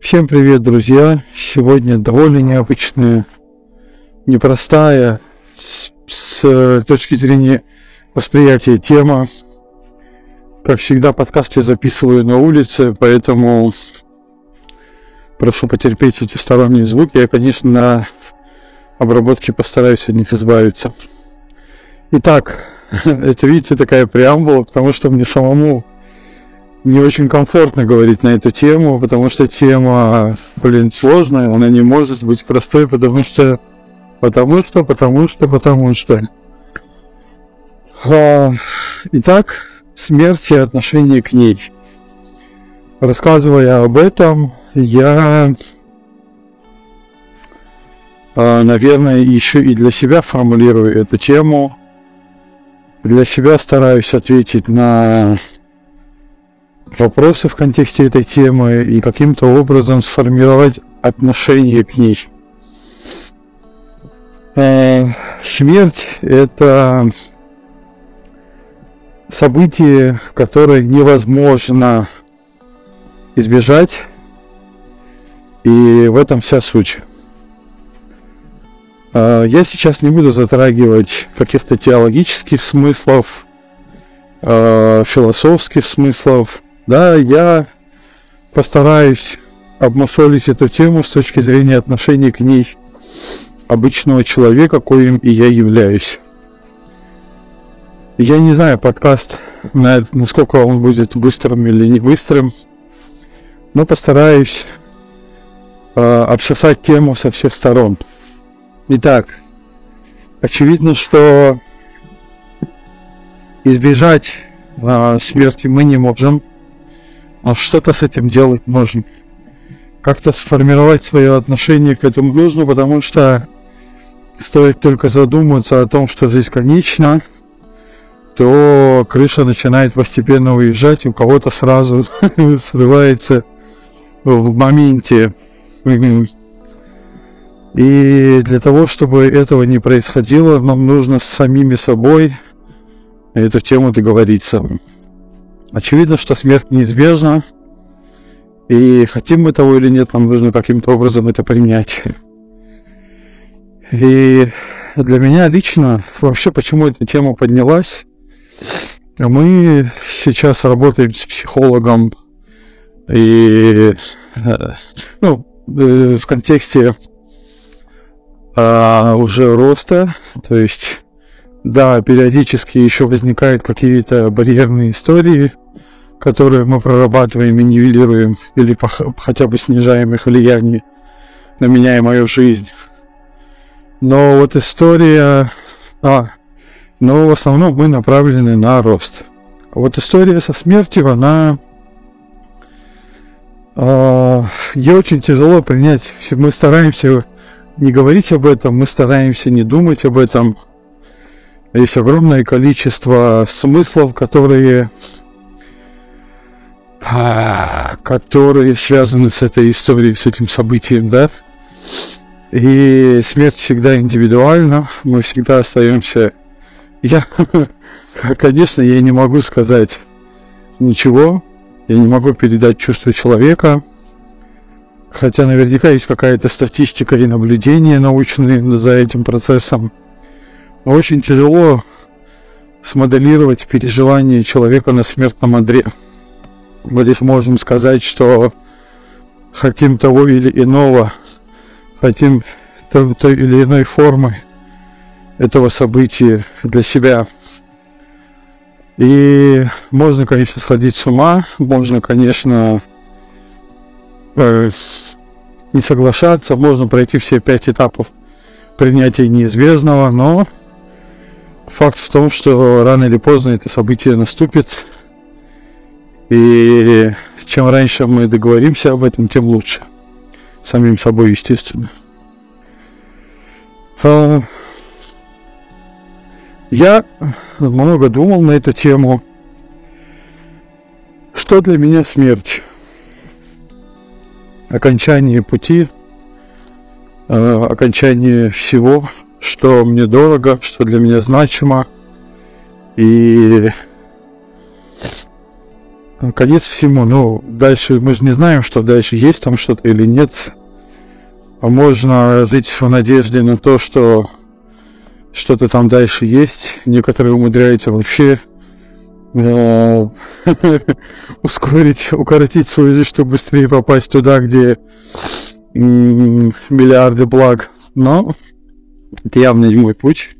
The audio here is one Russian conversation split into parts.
Всем привет, друзья! Сегодня довольно необычная, непростая с, с точки зрения восприятия тема. Как всегда, подкасты записываю на улице, поэтому прошу потерпеть эти сторонние звуки. Я, конечно, на обработке постараюсь от них избавиться. Итак, это, видите, такая преамбула, потому что мне самому не очень комфортно говорить на эту тему, потому что тема, блин, сложная, она не может быть простой, потому что, потому что, потому что, потому что. А, итак, смерть и отношение к ней. Рассказывая об этом, я, а, наверное, еще и для себя формулирую эту тему. Для себя стараюсь ответить на вопросы в контексте этой темы и каким-то образом сформировать отношение к ней. Э, смерть – это событие, которое невозможно избежать, и в этом вся суть. Э, я сейчас не буду затрагивать каких-то теологических смыслов, э, философских смыслов, да, я постараюсь обмусолить эту тему с точки зрения отношения к ней обычного человека, коим и я являюсь. Я не знаю, подкаст, насколько он будет быстрым или не быстрым, но постараюсь э, обсосать тему со всех сторон. Итак, очевидно, что избежать э, смерти мы не можем – а что-то с этим делать можно. Как-то сформировать свое отношение к этому нужно, потому что стоит только задуматься о том, что жизнь конечна, то крыша начинает постепенно уезжать, у кого-то сразу срывается в моменте. И для того, чтобы этого не происходило, нам нужно с самими собой эту тему договориться. Очевидно, что смерть неизбежна, и хотим мы того или нет, нам нужно каким-то образом это принять. И для меня лично, вообще, почему эта тема поднялась, мы сейчас работаем с психологом и ну, э, в контексте а, уже роста, то есть да, периодически еще возникают какие-то барьерные истории, которые мы прорабатываем и нивелируем, или хотя бы снижаем их влияние на меня и мою жизнь. Но вот история... А, но в основном мы направлены на рост. Вот история со смертью, она... А, ей очень тяжело принять. Мы стараемся не говорить об этом, мы стараемся не думать об этом. Есть огромное количество смыслов, которые которые связаны с этой историей, с этим событием, да. И смерть всегда индивидуальна, мы всегда остаемся. Я, конечно, я не могу сказать ничего, я не могу передать чувство человека, хотя наверняка есть какая-то статистика и наблюдения научные за этим процессом. Но очень тяжело смоделировать переживания человека на смертном одре мы лишь можем сказать, что хотим того или иного, хотим той, той или иной формы этого события для себя. И можно, конечно, сходить с ума, можно, конечно, э, не соглашаться, можно пройти все пять этапов принятия неизвестного, но факт в том, что рано или поздно это событие наступит, и чем раньше мы договоримся об этом, тем лучше. Самим собой, естественно. А, я много думал на эту тему. Что для меня смерть? Окончание пути, а, окончание всего, что мне дорого, что для меня значимо. И конец всему. Ну, дальше мы же не знаем, что дальше есть там что-то или нет. А можно жить в надежде на то, что что-то там дальше есть. Некоторые умудряются вообще э, ускорить, укоротить свою жизнь, чтобы быстрее попасть туда, где миллиарды благ. Но это явно не мой путь.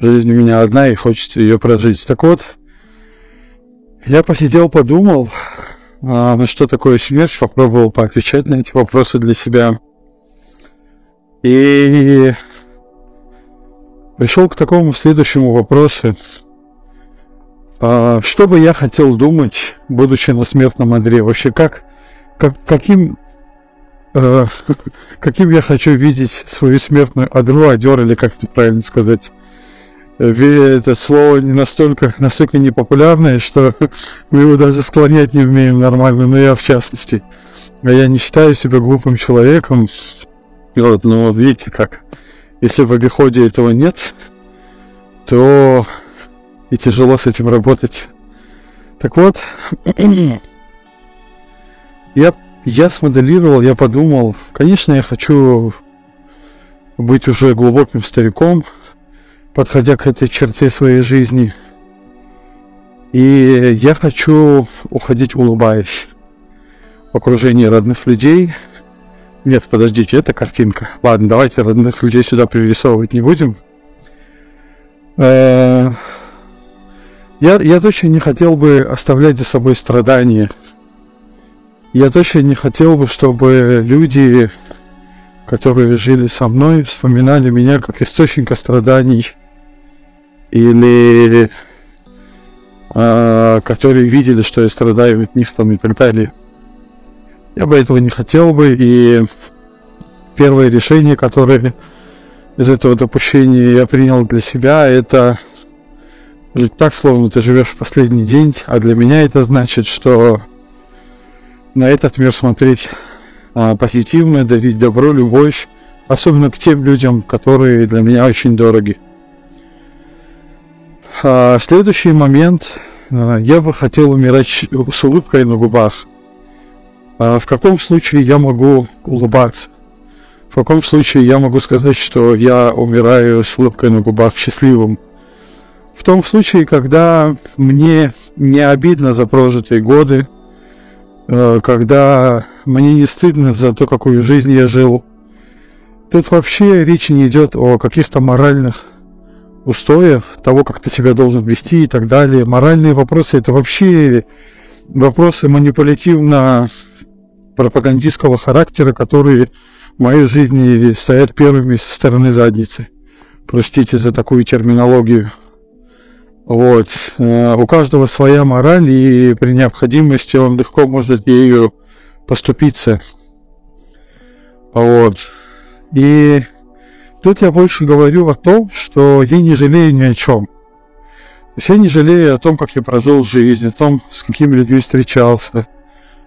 Жизнь у меня одна, и хочется ее прожить. Так вот, я посидел, подумал, а, ну что такое смерть, попробовал поотвечать на эти вопросы для себя. И пришел к такому следующему вопросу. А, что бы я хотел думать, будучи на смертном одре? Вообще, как, как каким, э, каким я хочу видеть свою смертную одру, одер, или как это правильно сказать? Это слово не настолько, настолько непопулярное, что мы его даже склонять не умеем нормально, но я в частности. А я не считаю себя глупым человеком. Вот, ну вот видите как. Если в обиходе этого нет, то и тяжело с этим работать. Так вот, я, я смоделировал, я подумал, конечно, я хочу быть уже глубоким стариком, подходя к этой черте своей жизни. И я хочу уходить улыбаясь в окружении родных людей. Нет, подождите, это картинка. Ладно, давайте родных людей сюда пририсовывать не будем. Э, я, я точно не хотел бы оставлять за собой страдания. Я точно не хотел бы, чтобы люди, которые жили со мной, вспоминали меня как источника страданий или э, которые видели, что я страдаю от них там и так далее. Я бы этого не хотел бы, и первое решение, которое из этого допущения я принял для себя, это жить так, словно ты живешь в последний день, а для меня это значит, что на этот мир смотреть а, позитивно, дарить добро, любовь, особенно к тем людям, которые для меня очень дороги. А, следующий момент. А, я бы хотел умирать с улыбкой на губах. А, в каком случае я могу улыбаться? В каком случае я могу сказать, что я умираю с улыбкой на губах счастливым? В том случае, когда мне не обидно за прожитые годы, а, когда мне не стыдно за то, какую жизнь я жил. Тут вообще речь не идет о каких-то моральных устоях, того, как ты себя должен вести и так далее. Моральные вопросы это вообще вопросы манипулятивно пропагандистского характера, которые в моей жизни стоят первыми со стороны задницы. Простите за такую терминологию. Вот. Э, у каждого своя мораль, и при необходимости он легко может ею поступиться. Вот. И Тут я больше говорю о том, что я не жалею ни о чем. То есть я не жалею о том, как я прожил жизнь, о том, с какими людьми встречался,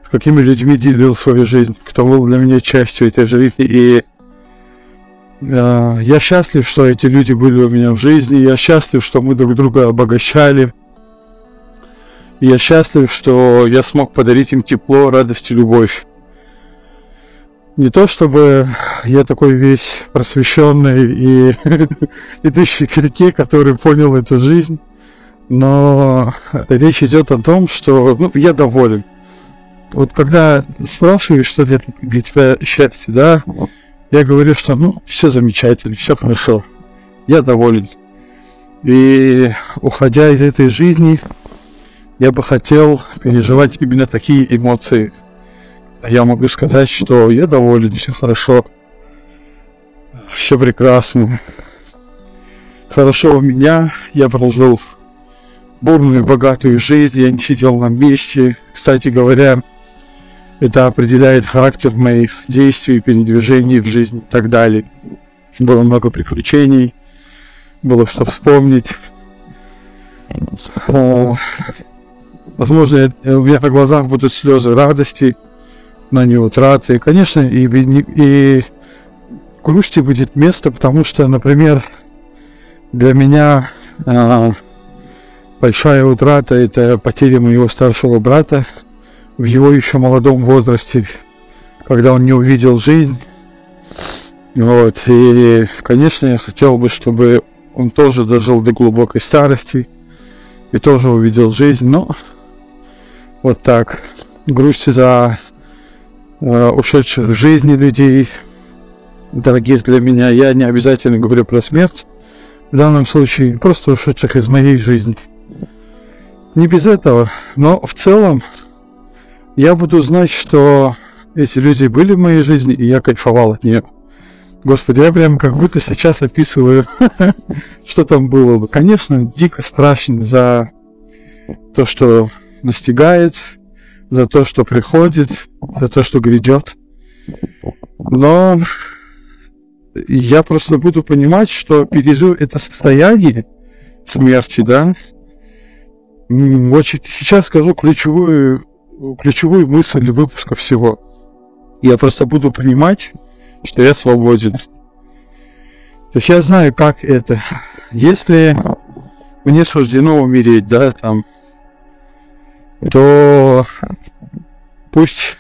с какими людьми делил свою жизнь, кто был для меня частью этой жизни. И э, я счастлив, что эти люди были у меня в жизни, я счастлив, что мы друг друга обогащали. Я счастлив, что я смог подарить им тепло, радость и любовь. Не то чтобы я такой весь просвещенный и идущий к реке, который понял эту жизнь, но речь идет о том, что ну, я доволен. Вот когда спрашиваешь, что для, для тебя счастье, да, я говорю, что ну, все замечательно, все хорошо, я доволен. И уходя из этой жизни, я бы хотел переживать именно такие эмоции – я могу сказать, что я доволен, все хорошо, все прекрасно. Хорошо у меня, я прожил бурную, богатую жизнь, я не сидел на месте. Кстати говоря, это определяет характер моих действий, передвижений в жизни и так далее. Было много приключений, было что вспомнить. Возможно, у меня на глазах будут слезы радости, на неутраты. И, конечно, и, и грусти будет место, потому что, например, для меня э, большая утрата – это потеря моего старшего брата в его еще молодом возрасте, когда он не увидел жизнь. Вот, и, конечно, я хотел бы, чтобы он тоже дожил до глубокой старости и тоже увидел жизнь, но вот так. Грусть за ушедших в жизни людей, дорогих для меня. Я не обязательно говорю про смерть. В данном случае просто ушедших из моей жизни. Не без этого, но в целом я буду знать, что эти люди были в моей жизни, и я кайфовал от нее. Господи, я прям как будто сейчас описываю, что там было бы. Конечно, дико страшно за то, что настигает, за то, что приходит, за то, что грядет. Но я просто буду понимать, что пережив это состояние смерти, да, очень сейчас скажу ключевую, ключевую мысль выпуска всего. Я просто буду понимать, что я свободен. То есть я знаю, как это. Если мне суждено умереть, да, там, то пусть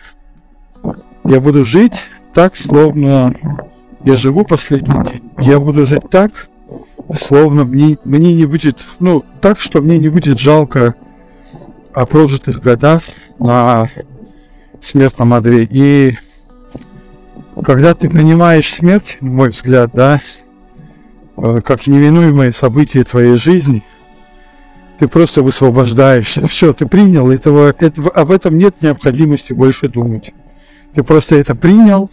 я буду жить так, словно я живу последний день. Я буду жить так, словно мне, мне не будет, ну, так, что мне не будет жалко о прожитых годах на смертном одре. И когда ты принимаешь смерть, на мой взгляд, да, э, как неминуемое событие твоей жизни, ты просто высвобождаешься. Все, ты принял, этого, этого, об этом нет необходимости больше думать. Ты просто это принял,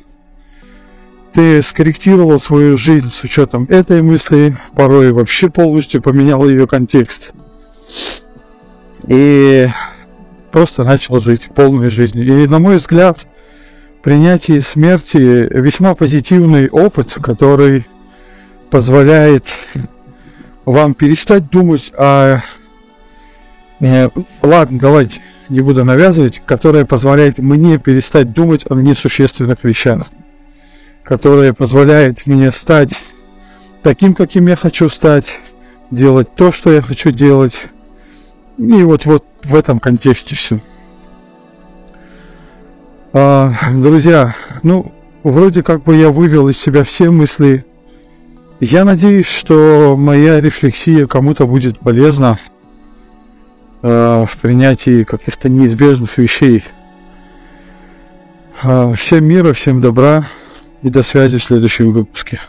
ты скорректировал свою жизнь с учетом этой мысли, порой вообще полностью поменял ее контекст. И просто начал жить полной жизнью. И, на мой взгляд, принятие смерти весьма позитивный опыт, который позволяет вам перестать думать о... Э, ладно, давайте, не буду навязывать, которая позволяет мне перестать думать о несущественных вещах которая позволяет мне стать таким, каким я хочу стать, делать то, что я хочу делать. И вот, вот в этом контексте все. А, друзья, ну, вроде как бы я вывел из себя все мысли. Я надеюсь, что моя рефлексия кому-то будет полезна а, в принятии каких-то неизбежных вещей. А, всем мира, всем добра и до связи в следующем выпуске.